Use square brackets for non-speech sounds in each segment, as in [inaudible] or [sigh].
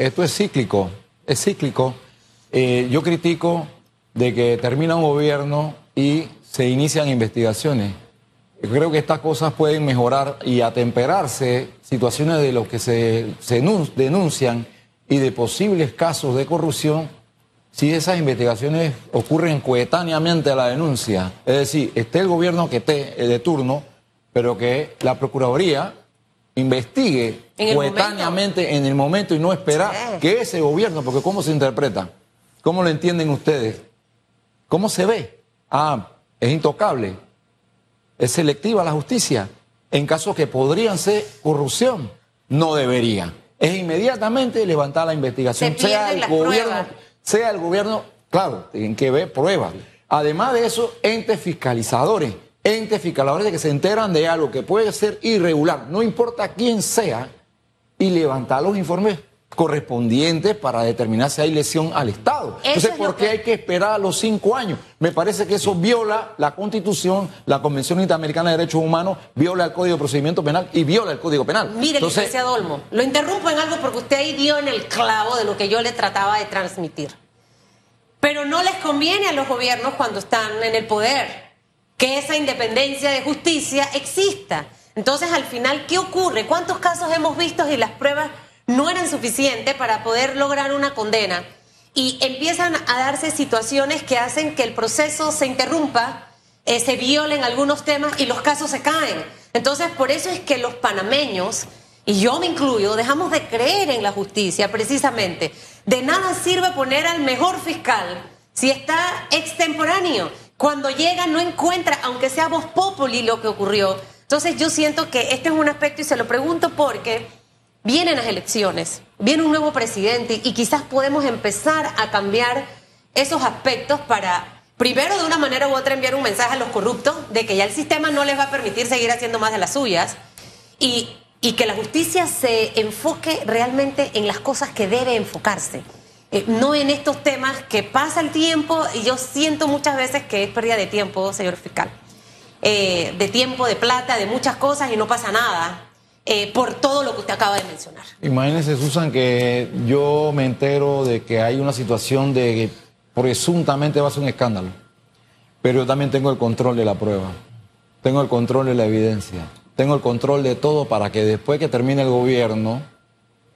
esto es cíclico, es cíclico. Eh, yo critico de que termina un gobierno y se inician investigaciones. Creo que estas cosas pueden mejorar y atemperarse situaciones de los que se, se denuncian y de posibles casos de corrupción si esas investigaciones ocurren coetáneamente a la denuncia. Es decir, esté el gobierno que esté de turno, pero que la Procuraduría investigue coetáneamente en el momento y no esperar que ese gobierno, porque ¿cómo se interpreta? ¿Cómo lo entienden ustedes? ¿Cómo se ve? Ah, es intocable, es selectiva la justicia. En casos que podrían ser corrupción, no debería. Es inmediatamente levantar la investigación, sea el gobierno, sea el gobierno, claro, tienen que ver pruebas. Además de eso, entes fiscalizadores entes fiscalizadores que se enteran de algo que puede ser irregular, no importa quién sea, y levantar los informes correspondientes para determinar si hay lesión al Estado. Entonces, ¿por qué hay que esperar a los cinco años? Me parece que eso viola la Constitución, la Convención Interamericana de Derechos Humanos, viola el Código de Procedimiento Penal y viola el Código Penal. Mire, Entonces, licenciado Olmo, lo interrumpo en algo porque usted ahí dio en el clavo de lo que yo le trataba de transmitir. Pero no les conviene a los gobiernos cuando están en el poder que esa independencia de justicia exista. Entonces, al final, ¿qué ocurre? ¿Cuántos casos hemos visto y las pruebas no eran suficientes para poder lograr una condena? Y empiezan a darse situaciones que hacen que el proceso se interrumpa, eh, se violen algunos temas y los casos se caen. Entonces, por eso es que los panameños, y yo me incluyo, dejamos de creer en la justicia precisamente. De nada sirve poner al mejor fiscal si está extemporáneo cuando llega no encuentra, aunque sea voz populi lo que ocurrió. Entonces yo siento que este es un aspecto y se lo pregunto porque vienen las elecciones, viene un nuevo presidente y quizás podemos empezar a cambiar esos aspectos para, primero de una manera u otra, enviar un mensaje a los corruptos de que ya el sistema no les va a permitir seguir haciendo más de las suyas y, y que la justicia se enfoque realmente en las cosas que debe enfocarse. Eh, no en estos temas que pasa el tiempo y yo siento muchas veces que es pérdida de tiempo, señor fiscal. Eh, de tiempo, de plata, de muchas cosas y no pasa nada eh, por todo lo que usted acaba de mencionar. Imagínese, Susan, que yo me entero de que hay una situación de que presuntamente va a ser un escándalo, pero yo también tengo el control de la prueba, tengo el control de la evidencia, tengo el control de todo para que después que termine el gobierno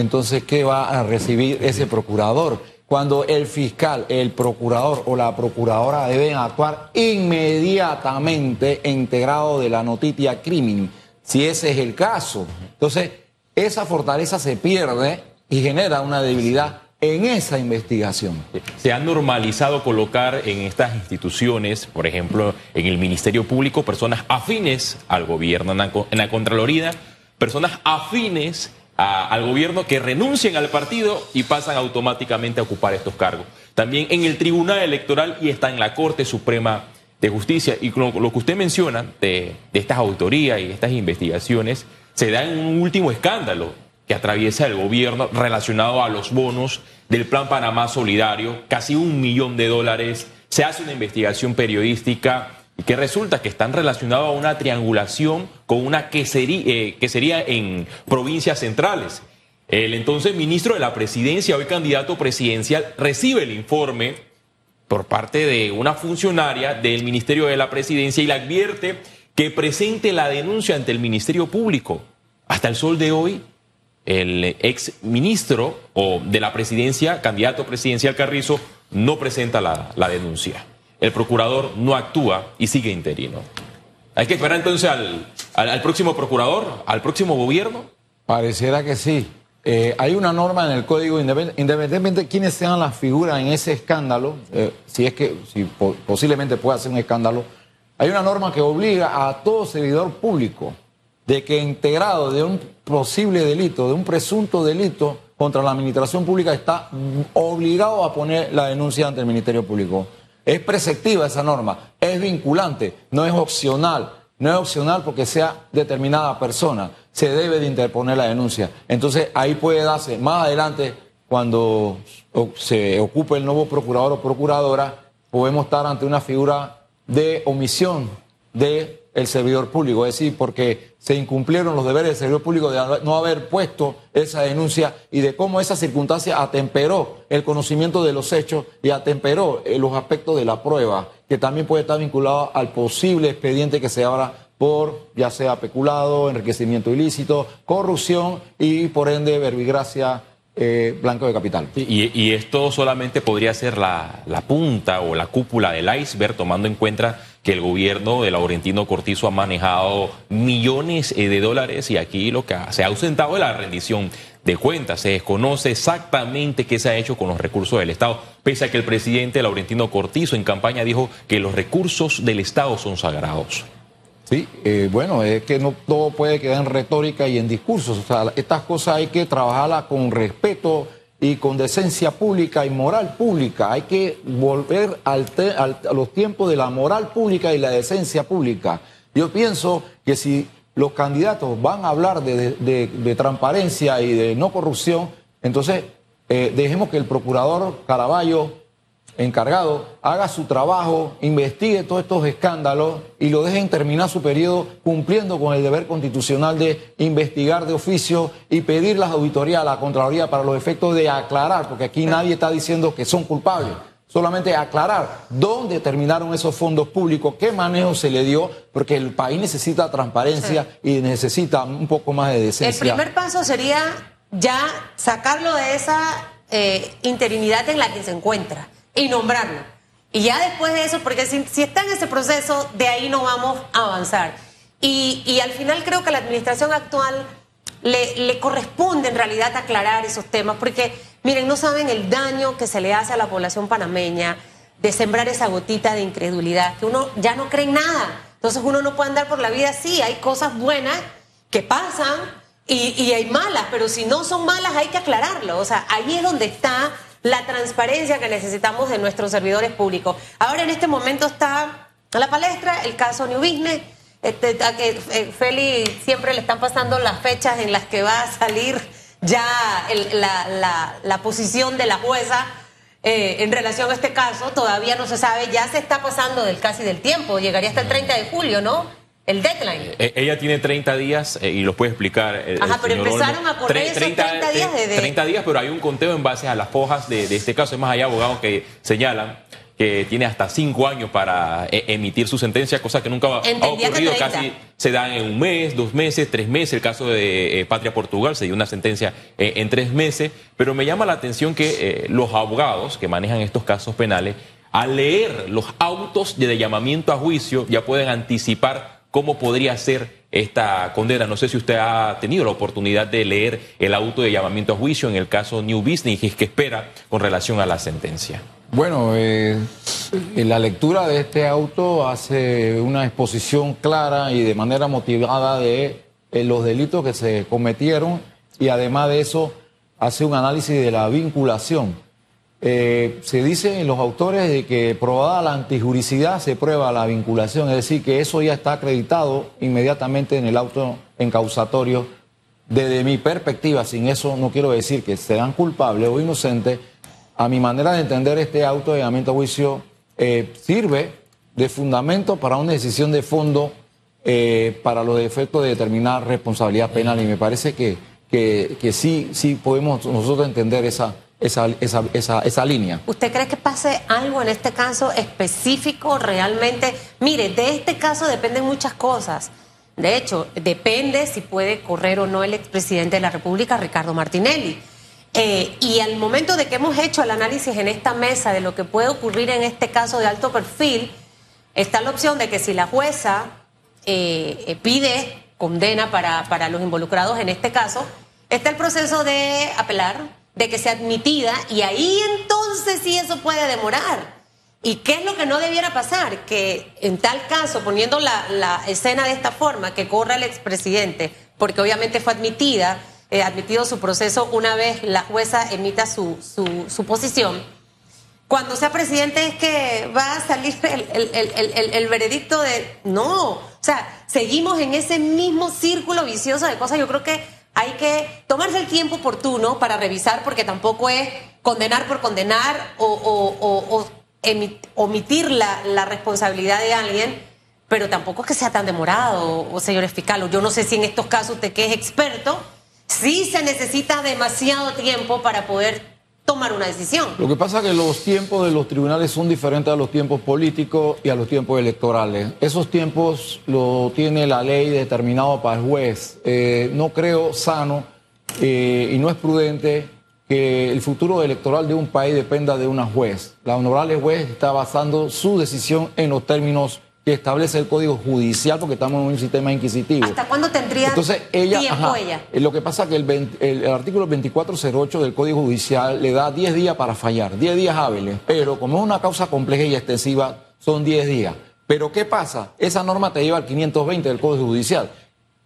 entonces, ¿qué va a recibir ese procurador? Cuando el fiscal, el procurador o la procuradora deben actuar inmediatamente integrado de la noticia crimen, si ese es el caso. Entonces, esa fortaleza se pierde y genera una debilidad en esa investigación. Se ha normalizado colocar en estas instituciones, por ejemplo, en el Ministerio Público, personas afines al gobierno, en la Contraloría, personas afines al gobierno que renuncien al partido y pasan automáticamente a ocupar estos cargos. También en el Tribunal Electoral y está en la Corte Suprema de Justicia. Y lo, que usted menciona de, estas autorías y estas investigaciones se da en un último escándalo que atraviesa el gobierno relacionado a los bonos del Plan Panamá Solidario, casi un millón de dólares. Se hace una investigación periodística que resulta que están relacionados a una triangulación con una quesería, eh, que sería en provincias centrales. El entonces ministro de la presidencia, hoy candidato presidencial, recibe el informe por parte de una funcionaria del Ministerio de la Presidencia y le advierte que presente la denuncia ante el Ministerio Público. Hasta el sol de hoy, el ex ministro o de la presidencia, candidato presidencial Carrizo, no presenta la, la denuncia el procurador no actúa y sigue interino. ¿Hay que esperar entonces al, próximo procurador, al próximo gobierno? Pareciera que sí. Eh, hay una norma en el código, independientemente de quiénes sean las figuras en ese escándalo, eh, si es que si posiblemente pueda ser un escándalo, hay una norma que obliga a todo servidor público de que integrado de un posible delito, de un presunto delito contra la administración pública, está obligado a poner la denuncia ante el Ministerio Público. Es preceptiva esa norma, es vinculante, no es opcional. No es opcional porque sea determinada persona. Se debe de interponer la denuncia. Entonces ahí puede darse más adelante, cuando se ocupe el nuevo procurador o procuradora, podemos estar ante una figura de omisión de el servidor público, es decir, porque se incumplieron los deberes del servidor público de no haber puesto esa denuncia y de cómo esa circunstancia atemperó el conocimiento de los hechos y atemperó eh, los aspectos de la prueba, que también puede estar vinculado al posible expediente que se abra por ya sea peculado, enriquecimiento ilícito, corrupción y por ende verbigracia eh, blanco de capital. Y, esto solamente podría ser la, la, punta o la cúpula del iceberg, tomando en cuenta que el gobierno de Laurentino Cortizo ha manejado millones eh, de dólares y aquí lo que se ha ausentado es la rendición de cuentas. Se desconoce exactamente qué se ha hecho con los recursos del Estado, pese a que el presidente Laurentino Cortizo en campaña dijo que los recursos del Estado son sagrados. Sí, eh, bueno, es que no todo puede quedar en retórica y en discursos. O sea, estas cosas hay que trabajarlas con respeto y con decencia pública y moral pública. Hay que volver al a los tiempos de la moral pública y la decencia pública. Yo pienso que si los candidatos van a hablar de, transparencia y de no corrupción, entonces eh, dejemos que el procurador Caraballo encargado haga su trabajo, investigue todos estos escándalos y lo dejen terminar su periodo cumpliendo con el deber constitucional de investigar de oficio y pedir las auditorías a la Contraloría para los efectos de aclarar, porque aquí nadie está diciendo que son culpables. Solamente aclarar dónde terminaron esos fondos públicos, qué manejo se le dio, porque el país necesita transparencia y necesita un poco más de decencia. El primer paso sería ya sacarlo de esa eh, interinidad en la que se encuentra y nombrarlo. Y ya después de eso, porque si, está en ese proceso, de ahí no vamos a avanzar. Y, y al final creo que a la administración actual le, le, corresponde en realidad aclarar esos temas, porque miren, no saben el daño que se le hace a la población panameña de sembrar esa gotita de incredulidad, que uno ya no cree en nada. Entonces uno no puede andar por la vida así, hay cosas buenas que pasan y, y hay malas, pero si no son malas hay que aclararlo. O sea, ahí es donde está la transparencia que necesitamos de nuestros servidores públicos. Ahora en este momento está a la palestra el caso New Business, este, que eh, Feli siempre le están pasando las fechas en las que va a salir ya la, posición de la jueza eh, en relación a este caso, todavía no se sabe, ya se está pasando del casi del tiempo, llegaría hasta el 30 de julio, ¿no? El deadline. Eh, ella tiene 30 días eh, y lo puede explicar. Ajá, pero empezaron a correr esos 30, días de, 30 días, pero hay un conteo en base a las hojas de, este caso. Es más, hay abogados que señalan que tiene hasta 5 años para eh, emitir su sentencia, cosa que nunca ha ocurrido. Casi se dan en un mes, dos meses, tres meses. El caso de Patria Portugal se dio una sentencia en tres meses. Pero me llama la atención que los abogados que manejan estos casos penales, al leer los autos de llamamiento a juicio, ya pueden anticipar cómo podría ser esta condena. No sé si usted ha tenido la oportunidad de leer el auto de llamamiento a juicio en el caso New Business que espera con relación a la sentencia. Bueno, eh, la lectura de este auto hace una exposición clara y de manera motivada de eh, los delitos que se cometieron y además de eso hace un análisis de la vinculación eh, se dice en los autores de que probada la antijuricidad se prueba la vinculación, es decir, que eso ya está acreditado inmediatamente en el auto encausatorio. Desde mi perspectiva, sin eso no quiero decir que sean culpables o inocentes, a mi manera de entender este auto de llamamiento a juicio eh, sirve de fundamento para una decisión de fondo eh, para los efectos de determinar responsabilidad penal y me parece que, que, que sí, sí podemos nosotros entender esa esa, esa, esa, esa, línea. ¿Usted cree que pase algo en este caso específico realmente? Mire, de este caso dependen muchas cosas. De hecho, depende si puede correr o no el expresidente de la República, Ricardo Martinelli. Eh, y al momento de que hemos hecho el análisis en esta mesa de lo que puede ocurrir en este caso de alto perfil, está la opción de que si la jueza eh, eh, pide condena para, para los involucrados en este caso, está el proceso de apelar, de que sea admitida y ahí entonces sí eso puede demorar. ¿Y qué es lo que no debiera pasar? Que en tal caso, poniendo la, escena de esta forma, que corra el expresidente, porque obviamente fue admitida, eh, admitido su proceso una vez la jueza emita su, su, posición, cuando sea presidente es que va a salir [laughs] el, el, el, veredicto de no. O sea, seguimos en ese mismo círculo vicioso de cosas. Yo creo que hay que tomarse el tiempo oportuno para revisar, porque tampoco es condenar por condenar o, omitir la, responsabilidad de alguien, pero tampoco es que sea tan demorado, o señores fiscal, yo no sé si en estos casos usted que es experto, sí se necesita demasiado tiempo para poder Lo que pasa es que los tiempos de los tribunales son diferentes a los tiempos políticos y a los tiempos electorales. Esos tiempos lo tiene la ley determinado para el juez. Eh, no creo sano eh, y no es prudente que el futuro electoral de un país dependa de una juez. La honorable juez está basando su decisión en los términos que establece el Código Judicial, porque estamos en un sistema inquisitivo. ¿Hasta cuándo tendría Entonces, ella, tiempo ella? Eh, Lo que pasa es que el, el, artículo 2408 del Código Judicial le da 10 días para fallar, 10 días hábiles, pero como es una causa compleja y extensiva, son 10 días. Pero ¿qué pasa? Esa norma te lleva al 520 del Código Judicial.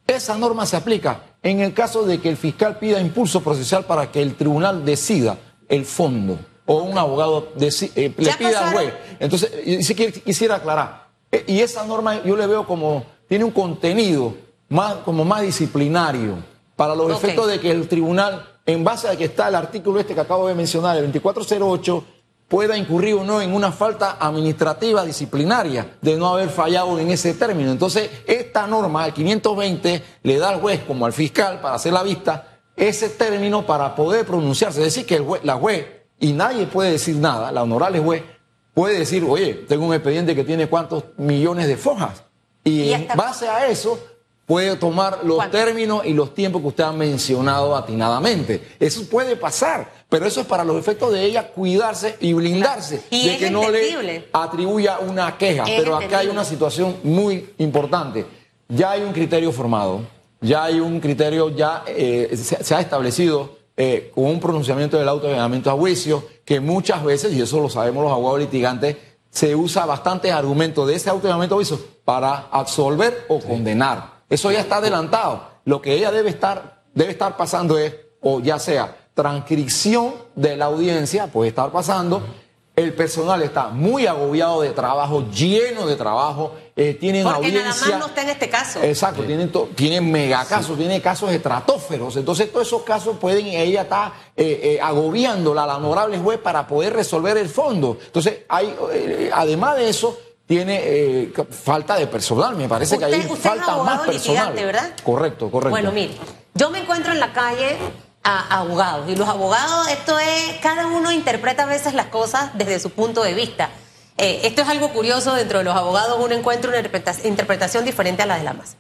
Esa norma se aplica en el caso de que el fiscal pida impulso procesal para que el tribunal decida el fondo o un abogado eh, le pida al juez. Entonces, si quisiera aclarar, y esa norma yo le veo como, tiene un contenido más, como más disciplinario para los efectos de que el tribunal, en base a que está el artículo este que acabo de mencionar, el 2408, pueda incurrir o no en una falta administrativa disciplinaria de no haber fallado en ese término. Entonces, esta norma, el 520, le da al juez como al fiscal para hacer la vista ese término para poder pronunciarse. Es decir, que el la juez, y nadie puede decir nada, la honorable juez, puede decir, oye, tengo un expediente que tiene cuántos millones de fojas. Y, en base a eso puede tomar los términos y los tiempos que usted ha mencionado atinadamente. Eso puede pasar, pero eso es para los efectos de ella cuidarse y blindarse de que no le atribuya una queja. pero acá hay una situación muy importante. Ya hay un criterio formado, ya hay un criterio, ya eh, se, ha establecido eh, con un pronunciamiento del auto de a juicio que muchas veces, y eso lo sabemos los abogados litigantes, se usa bastantes argumentos de ese autollamamiento de para absolver o condenar. Eso ya está adelantado. Lo que ella debe estar, debe estar pasando es, o ya sea transcripción de la audiencia, puede estar pasando, el personal está muy agobiado de trabajo, lleno de trabajo, eh, tienen Porque audiencia. nada más no está en este caso. Exacto, tienen, tienen mega casos, tienen casos estratóferos. Entonces, todos esos casos pueden, ella está eh, eh, agobiándola a la honorable juez para poder resolver el fondo. Entonces, hay, eh, además de eso, tiene falta de personal. Me parece que hay falta más personal. ¿verdad? Correcto, correcto. Bueno, mire, yo me encuentro en la calle a abogados. Y los abogados, esto es, cada uno interpreta a veces las cosas desde su punto de vista. Eh, esto es algo curioso, dentro de los abogados uno encuentra una interpretación diferente a la de la más,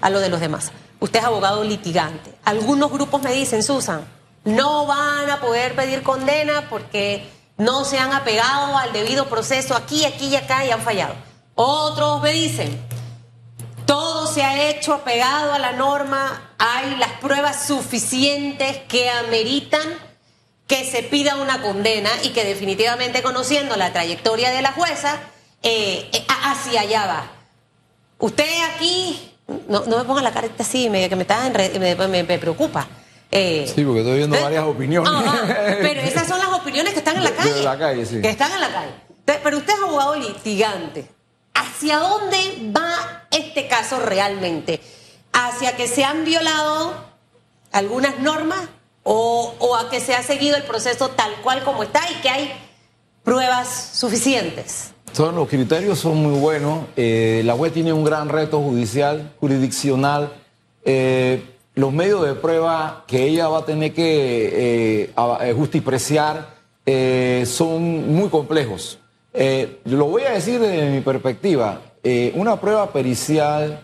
a lo de los demás. Usted es abogado litigante. Algunos grupos me dicen, Susan, no van a poder pedir condena porque no se han apegado al debido proceso aquí, aquí y acá y han fallado. Otros me dicen, todo se ha hecho apegado a la norma, hay las pruebas suficientes que ameritan que se pida una condena y que definitivamente conociendo la trayectoria de la jueza, eh, eh, hacia allá va. Usted aquí, no, me ponga la cara así, me, que me, está me, preocupa. Eh, sí, porque estoy viendo varias opiniones. pero esas son las opiniones que están en la calle. De, la calle, sí. Que están en la calle. Pero usted es abogado litigante. ¿Hacia dónde va este caso realmente? ¿Hacia que se han violado algunas normas o, a que se ha seguido el proceso tal cual como está y que hay pruebas suficientes? Son, los criterios son muy buenos. Eh, la web tiene un gran reto judicial, jurisdiccional. Eh, los medios de prueba que ella va a tener que eh, justipreciar son muy complejos. Lo voy a decir desde mi perspectiva. Una prueba pericial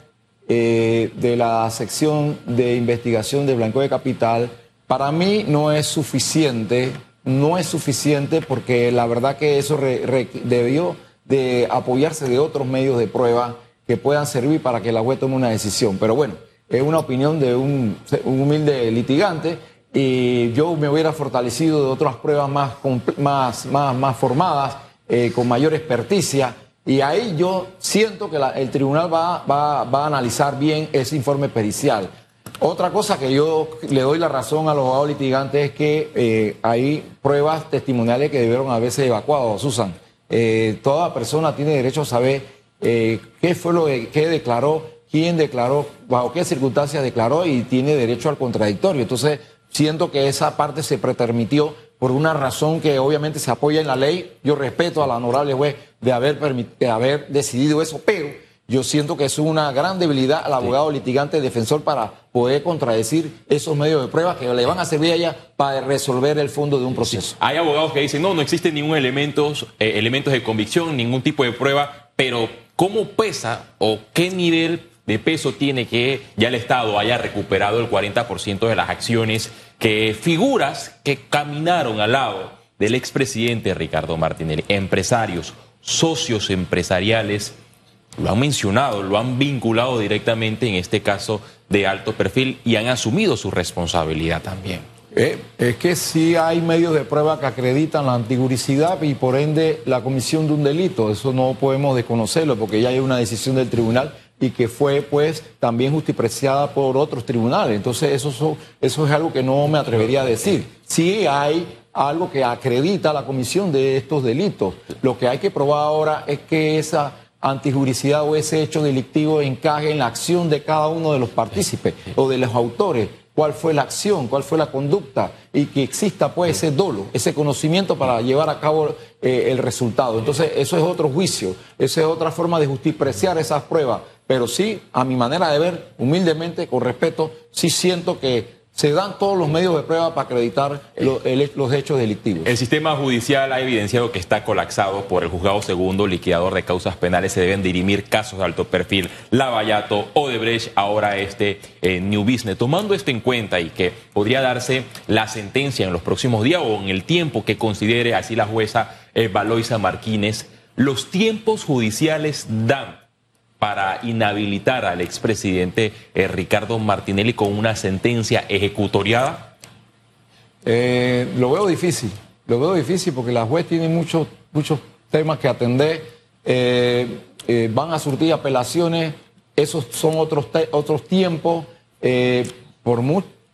de la sección de investigación de Blanco de Capital, para mí no es suficiente, no es suficiente porque la verdad que eso debió de apoyarse de otros medios de prueba que puedan servir para que la juez tome una decisión. Pero bueno, es una opinión de un, humilde litigante y yo me hubiera fortalecido de otras pruebas más, más, más, más formadas eh, con mayor experticia. Y ahí yo siento que el tribunal va, va, va, a analizar bien ese informe pericial. Otra cosa que yo le doy la razón a los abogados litigantes es que eh, hay pruebas testimoniales que debieron haberse evacuado, Susan. Eh, toda persona tiene derecho a saber qué fue lo que declaró, quién declaró, bajo qué circunstancias declaró y tiene derecho al contradictorio. Entonces, siento que esa parte se pretermitió por una razón que obviamente se apoya en la ley. Yo respeto a la honorable juez de haber, de haber decidido eso, pero yo siento que es una gran debilidad al abogado litigante defensor para poder contradecir esos medios de prueba que le van a servir a ella para resolver el fondo de un proceso. Hay abogados que dicen, no, no existen ningún elementos, eh, elementos de convicción, ningún tipo de prueba, pero ¿cómo pesa o qué nivel de peso tiene que ya el Estado haya recuperado el 40% de las acciones que figuras que caminaron al lado del expresidente Ricardo Martinelli, empresarios, socios empresariales, lo han mencionado, lo han vinculado directamente en este caso de alto perfil y han asumido su responsabilidad también. Eh, es que sí hay medios de prueba que acreditan la antiguricidad y por ende la comisión de un delito. Eso no podemos desconocerlo porque ya hay una decisión del tribunal y que fue pues también justipreciada por otros tribunales. Entonces eso, eso es algo que no me atrevería a decir. Sí hay algo que acredita la comisión de estos delitos. Lo que hay que probar ahora es que esa antijuricidad o ese hecho delictivo encaje en la acción de cada uno de los partícipes o de los autores. Cuál fue la acción, cuál fue la conducta y que exista pues ese dolo, ese conocimiento para llevar a cabo eh, el resultado. Entonces, eso es otro juicio, esa es otra forma de justipreciar esas pruebas. Pero sí, a mi manera de ver, humildemente, con respeto, sí siento que se dan todos los medios de prueba para acreditar los hechos delictivos. El sistema judicial ha evidenciado que está colapsado por el juzgado segundo, liquidador de causas penales. Se deben dirimir casos de alto perfil, Lavallato, Odebrecht, ahora este eh, New Business. Tomando esto en cuenta y que podría darse la sentencia en los próximos días o en el tiempo que considere así la jueza eh, Valoisa Martínez, los tiempos judiciales dan para inhabilitar al expresidente eh, Ricardo Martinelli con una sentencia ejecutoriada? Eh, lo veo difícil, lo veo difícil porque la juez tiene muchos, muchos temas que atender, eh, van a surtir apelaciones, esos son otros, otros tiempos, por,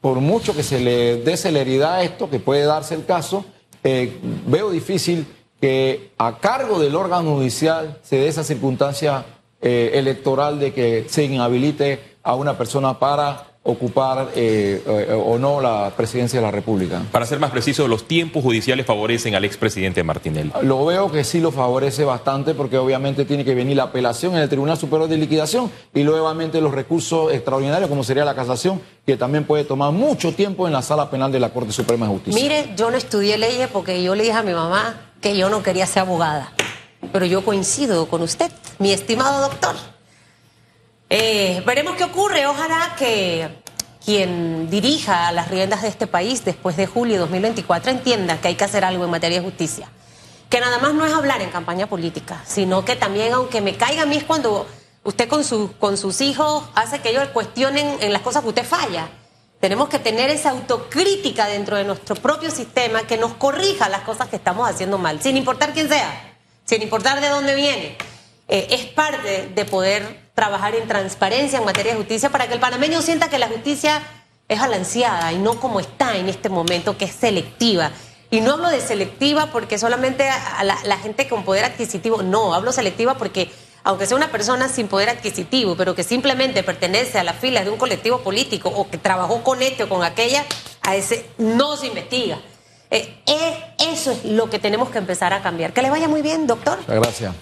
por mucho que se le dé celeridad a esto, que puede darse el caso, veo difícil que a cargo del órgano judicial se dé esa circunstancia eh, electoral de que se inhabilite a una persona para ocupar eh, eh, o no la presidencia de la República. Para ser más preciso, ¿los tiempos judiciales favorecen al expresidente Martinelli? Lo veo que sí lo favorece bastante porque obviamente tiene que venir la apelación en el Tribunal Superior de Liquidación y luego los recursos extraordinarios como sería la casación que también puede tomar mucho tiempo en la sala penal de la Corte Suprema de Justicia. Mire, yo no estudié leyes porque yo le dije a mi mamá que yo no quería ser abogada pero yo coincido con usted, mi estimado doctor. Eh, veremos qué ocurre. Ojalá que quien dirija las riendas de este país después de julio de 2024 entienda que hay que hacer algo en materia de justicia. Que nada más no es hablar en campaña política, sino que también, aunque me caiga a mí, es cuando usted con, con sus hijos hace que ellos cuestionen en las cosas que usted falla. Tenemos que tener esa autocrítica dentro de nuestro propio sistema que nos corrija las cosas que estamos haciendo mal, sin importar quién sea sin importar de dónde viene. Eh, es parte de poder trabajar en transparencia en materia de justicia para que el panameño sienta que la justicia es balanceada y no como está en este momento, que es selectiva. Y no hablo de selectiva porque solamente la, gente con poder adquisitivo, no, hablo selectiva porque aunque sea una persona sin poder adquisitivo, pero que simplemente pertenece a las filas de un colectivo político o que trabajó con este o con aquella, a ese no se investiga. Eh, eh, eso es lo que tenemos que empezar a cambiar. Que le vaya muy bien, doctor. Gracias.